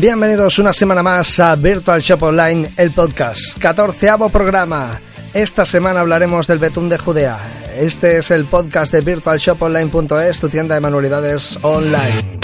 Bienvenidos una semana más a Virtual Shop Online, el podcast, catorceavo programa. Esta semana hablaremos del Betún de Judea. Este es el podcast de virtualshoponline.es, tu tienda de manualidades online.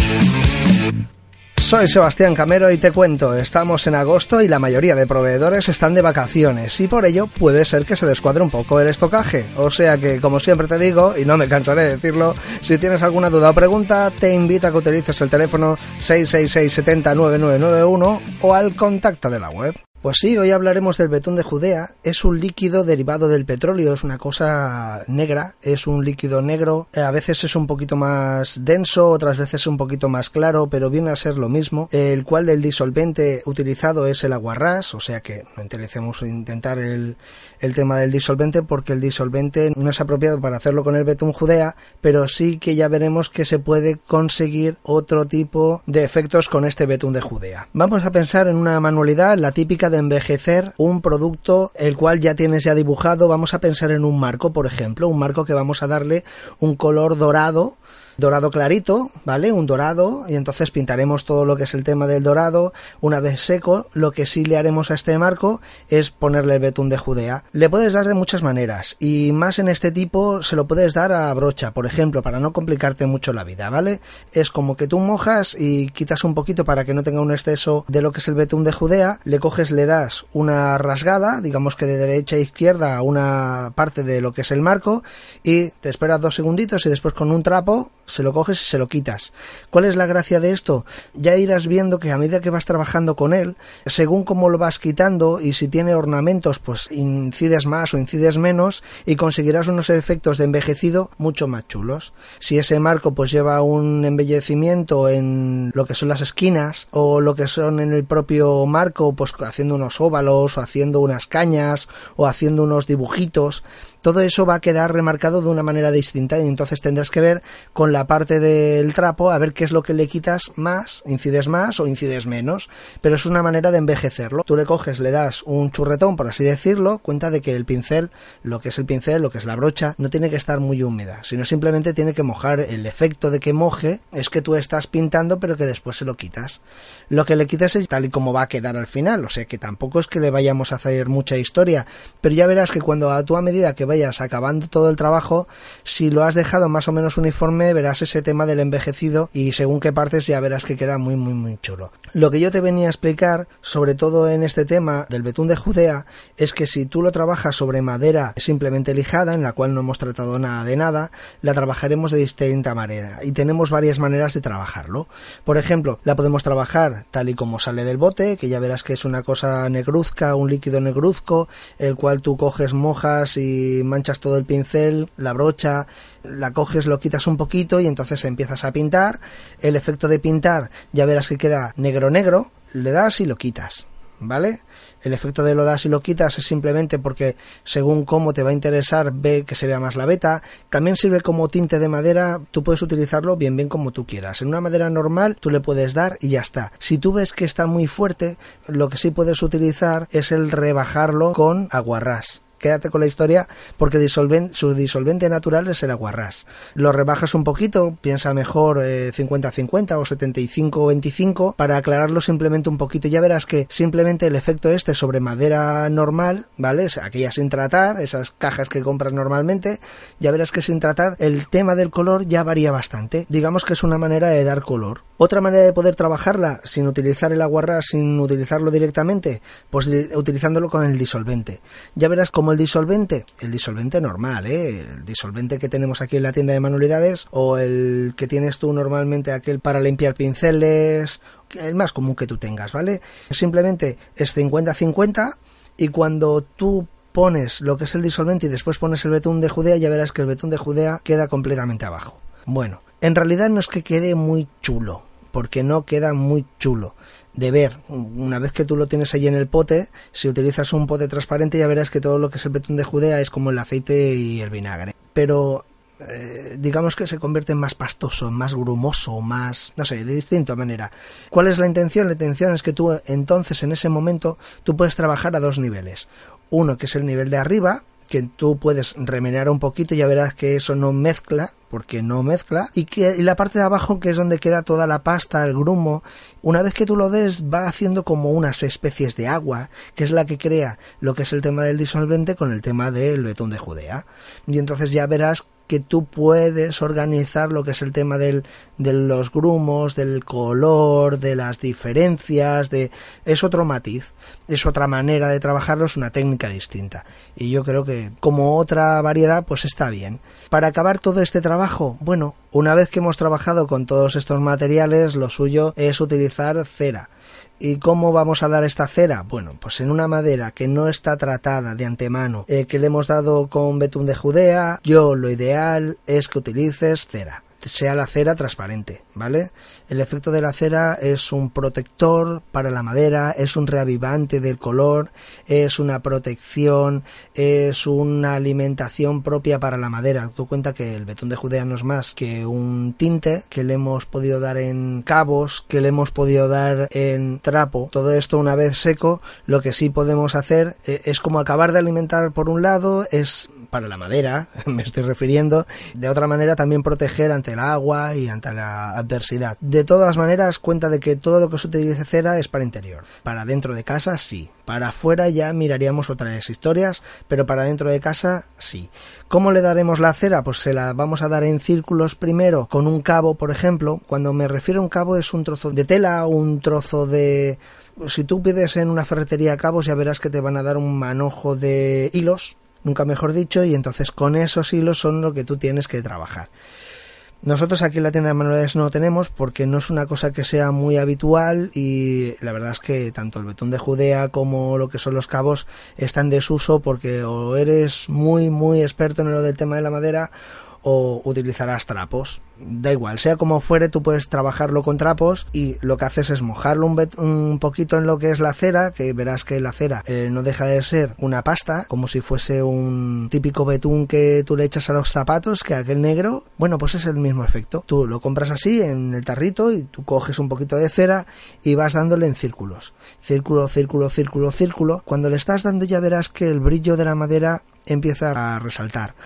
Soy Sebastián Camero y te cuento, estamos en agosto y la mayoría de proveedores están de vacaciones y por ello puede ser que se descuadre un poco el estocaje. O sea que, como siempre te digo, y no me cansaré de decirlo, si tienes alguna duda o pregunta, te invito a que utilices el teléfono 666 70 9991 o al contacto de la web. Pues sí, hoy hablaremos del betún de Judea. Es un líquido derivado del petróleo, es una cosa negra, es un líquido negro. Eh, a veces es un poquito más denso, otras veces un poquito más claro, pero viene a ser lo mismo. El cual del disolvente utilizado es el aguarrás, o sea que no utilicemos intentar el, el tema del disolvente porque el disolvente no es apropiado para hacerlo con el betún Judea, pero sí que ya veremos que se puede conseguir otro tipo de efectos con este betún de Judea. Vamos a pensar en una manualidad, la típica de envejecer un producto el cual ya tienes ya dibujado. Vamos a pensar en un marco, por ejemplo, un marco que vamos a darle un color dorado dorado clarito, ¿vale? Un dorado, y entonces pintaremos todo lo que es el tema del dorado. Una vez seco, lo que sí le haremos a este marco es ponerle el betún de Judea. Le puedes dar de muchas maneras, y más en este tipo se lo puedes dar a brocha, por ejemplo, para no complicarte mucho la vida, ¿vale? Es como que tú mojas y quitas un poquito para que no tenga un exceso de lo que es el betún de Judea, le coges, le das una rasgada, digamos que de derecha a izquierda una parte de lo que es el marco, y te esperas dos segunditos y después con un trapo se lo coges y se lo quitas. ¿Cuál es la gracia de esto? Ya irás viendo que a medida que vas trabajando con él, según cómo lo vas quitando y si tiene ornamentos, pues incides más o incides menos y conseguirás unos efectos de envejecido mucho más chulos. Si ese marco pues lleva un embellecimiento en lo que son las esquinas o lo que son en el propio marco, pues haciendo unos óvalos o haciendo unas cañas o haciendo unos dibujitos, todo eso va a quedar remarcado de una manera distinta y entonces tendrás que ver con la parte del trapo a ver qué es lo que le quitas más, incides más o incides menos, pero es una manera de envejecerlo. Tú le coges, le das un churretón, por así decirlo, cuenta de que el pincel, lo que es el pincel, lo que es la brocha, no tiene que estar muy húmeda, sino simplemente tiene que mojar. El efecto de que moje es que tú estás pintando pero que después se lo quitas. Lo que le quitas es tal y como va a quedar al final, o sea que tampoco es que le vayamos a hacer mucha historia, pero ya verás que cuando a tu a medida que acabando todo el trabajo, si lo has dejado más o menos uniforme, verás ese tema del envejecido y según qué partes ya verás que queda muy muy muy chulo. Lo que yo te venía a explicar, sobre todo en este tema del betún de Judea, es que si tú lo trabajas sobre madera simplemente lijada, en la cual no hemos tratado nada de nada, la trabajaremos de distinta manera y tenemos varias maneras de trabajarlo. Por ejemplo, la podemos trabajar tal y como sale del bote, que ya verás que es una cosa negruzca, un líquido negruzco, el cual tú coges, mojas y manchas todo el pincel, la brocha, la coges, lo quitas un poquito y entonces empiezas a pintar. El efecto de pintar ya verás que queda negro negro, le das y lo quitas. ¿Vale? El efecto de lo das y lo quitas es simplemente porque según cómo te va a interesar ve que se vea más la beta. También sirve como tinte de madera, tú puedes utilizarlo bien bien como tú quieras. En una madera normal tú le puedes dar y ya está. Si tú ves que está muy fuerte, lo que sí puedes utilizar es el rebajarlo con aguarrás quédate con la historia porque su disolvente natural es el aguarrás. Lo rebajas un poquito, piensa mejor 50-50 eh, o 75-25 para aclararlo simplemente un poquito. Ya verás que simplemente el efecto este sobre madera normal, ¿vale? Aquella sin tratar, esas cajas que compras normalmente, ya verás que sin tratar el tema del color ya varía bastante. Digamos que es una manera de dar color. Otra manera de poder trabajarla sin utilizar el aguarrás, sin utilizarlo directamente, pues utilizándolo con el disolvente. Ya verás cómo el disolvente, el disolvente normal, ¿eh? el disolvente que tenemos aquí en la tienda de manualidades o el que tienes tú normalmente aquel para limpiar pinceles, el más común que tú tengas, ¿vale? Simplemente es 50-50 y cuando tú pones lo que es el disolvente y después pones el betún de Judea, ya verás que el betún de Judea queda completamente abajo. Bueno, en realidad no es que quede muy chulo, porque no queda muy chulo de ver. Una vez que tú lo tienes ahí en el pote, si utilizas un pote transparente ya verás que todo lo que es el betún de Judea es como el aceite y el vinagre. Pero eh, digamos que se convierte en más pastoso, más grumoso, más, no sé, de distinta manera. ¿Cuál es la intención? La intención es que tú entonces en ese momento tú puedes trabajar a dos niveles. Uno que es el nivel de arriba, que tú puedes remenear un poquito y ya verás que eso no mezcla porque no mezcla y que la parte de abajo que es donde queda toda la pasta el grumo una vez que tú lo des va haciendo como unas especies de agua que es la que crea lo que es el tema del disolvente con el tema del betún de Judea. Y entonces ya verás que tú puedes organizar lo que es el tema del, de los grumos, del color, de las diferencias, de es otro matiz, es otra manera de trabajarlo, es una técnica distinta. Y yo creo que como otra variedad, pues está bien. Para acabar todo este trabajo, bueno, una vez que hemos trabajado con todos estos materiales, lo suyo es utilizar cera. ¿Y cómo vamos a dar esta cera? Bueno, pues en una madera que no está tratada de antemano, eh, que le hemos dado con betún de Judea, yo lo ideal es que utilices cera sea la cera transparente, ¿vale? El efecto de la cera es un protector para la madera, es un reavivante del color, es una protección, es una alimentación propia para la madera. Tú cuenta que el betún de Judea no es más que un tinte que le hemos podido dar en cabos, que le hemos podido dar en trapo. Todo esto una vez seco, lo que sí podemos hacer eh, es como acabar de alimentar por un lado, es para la madera, me estoy refiriendo, de otra manera también proteger ante el agua y ante la adversidad. De todas maneras, cuenta de que todo lo que se utilice cera es para interior. Para dentro de casa, sí. Para afuera ya miraríamos otras historias, pero para dentro de casa, sí. ¿Cómo le daremos la cera? Pues se la vamos a dar en círculos primero con un cabo, por ejemplo. Cuando me refiero a un cabo es un trozo de tela un trozo de si tú pides en una ferretería cabos ya verás que te van a dar un manojo de hilos nunca mejor dicho, y entonces con esos hilos son lo que tú tienes que trabajar. Nosotros aquí en la tienda de manualidades no tenemos porque no es una cosa que sea muy habitual y la verdad es que tanto el betún de Judea como lo que son los cabos están en desuso porque o eres muy muy experto en lo del tema de la madera o utilizarás trapos. Da igual, sea como fuere, tú puedes trabajarlo con trapos y lo que haces es mojarlo un, poquito en lo que es la cera, que verás que la cera eh, no deja de ser una pasta, como si fuese un típico betún que tú le echas a los zapatos, que aquel negro, bueno, pues es el mismo efecto. Tú lo compras así en el tarrito y tú coges un poquito de cera y vas dándole en círculos. Círculo, círculo, círculo, círculo. Cuando le estás dando ya verás que el brillo de la madera empieza a resaltar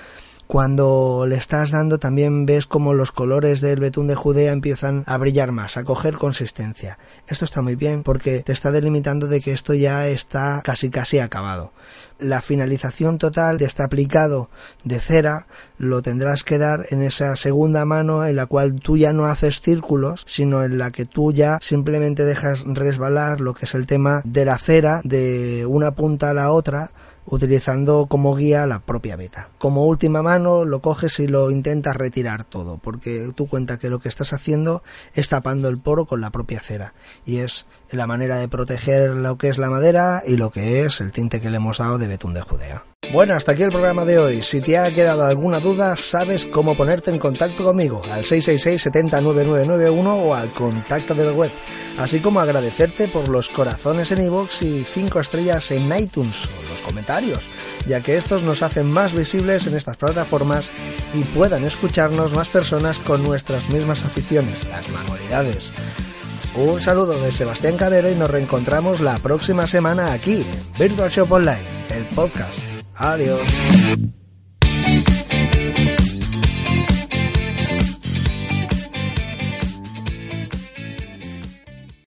cuando le estás dando también ves como los colores del betún de Judea empiezan a brillar más, a coger consistencia. Esto está muy bien porque te está delimitando de que esto ya está casi casi acabado. La finalización total de este aplicado de cera lo tendrás que dar en esa segunda mano en la cual tú ya no haces círculos, sino en la que tú ya simplemente dejas resbalar lo que es el tema de la cera de una punta a la otra utilizando como guía la propia beta. Como última mano lo coges y lo intentas retirar todo, porque tú cuenta que lo que estás haciendo es tapando el poro con la propia cera y es la manera de proteger lo que es la madera y lo que es el tinte que le hemos dado de betún de Judea. Bueno, hasta aquí el programa de hoy. Si te ha quedado alguna duda, sabes cómo ponerte en contacto conmigo al 666 709991 o al contacto de la web, así como agradecerte por los corazones en iVoox y 5 estrellas en iTunes o los comentarios, ya que estos nos hacen más visibles en estas plataformas y puedan escucharnos más personas con nuestras mismas aficiones, las manualidades. Un saludo de Sebastián Cabero y nos reencontramos la próxima semana aquí Virtual Shop Online, el podcast. Adiós.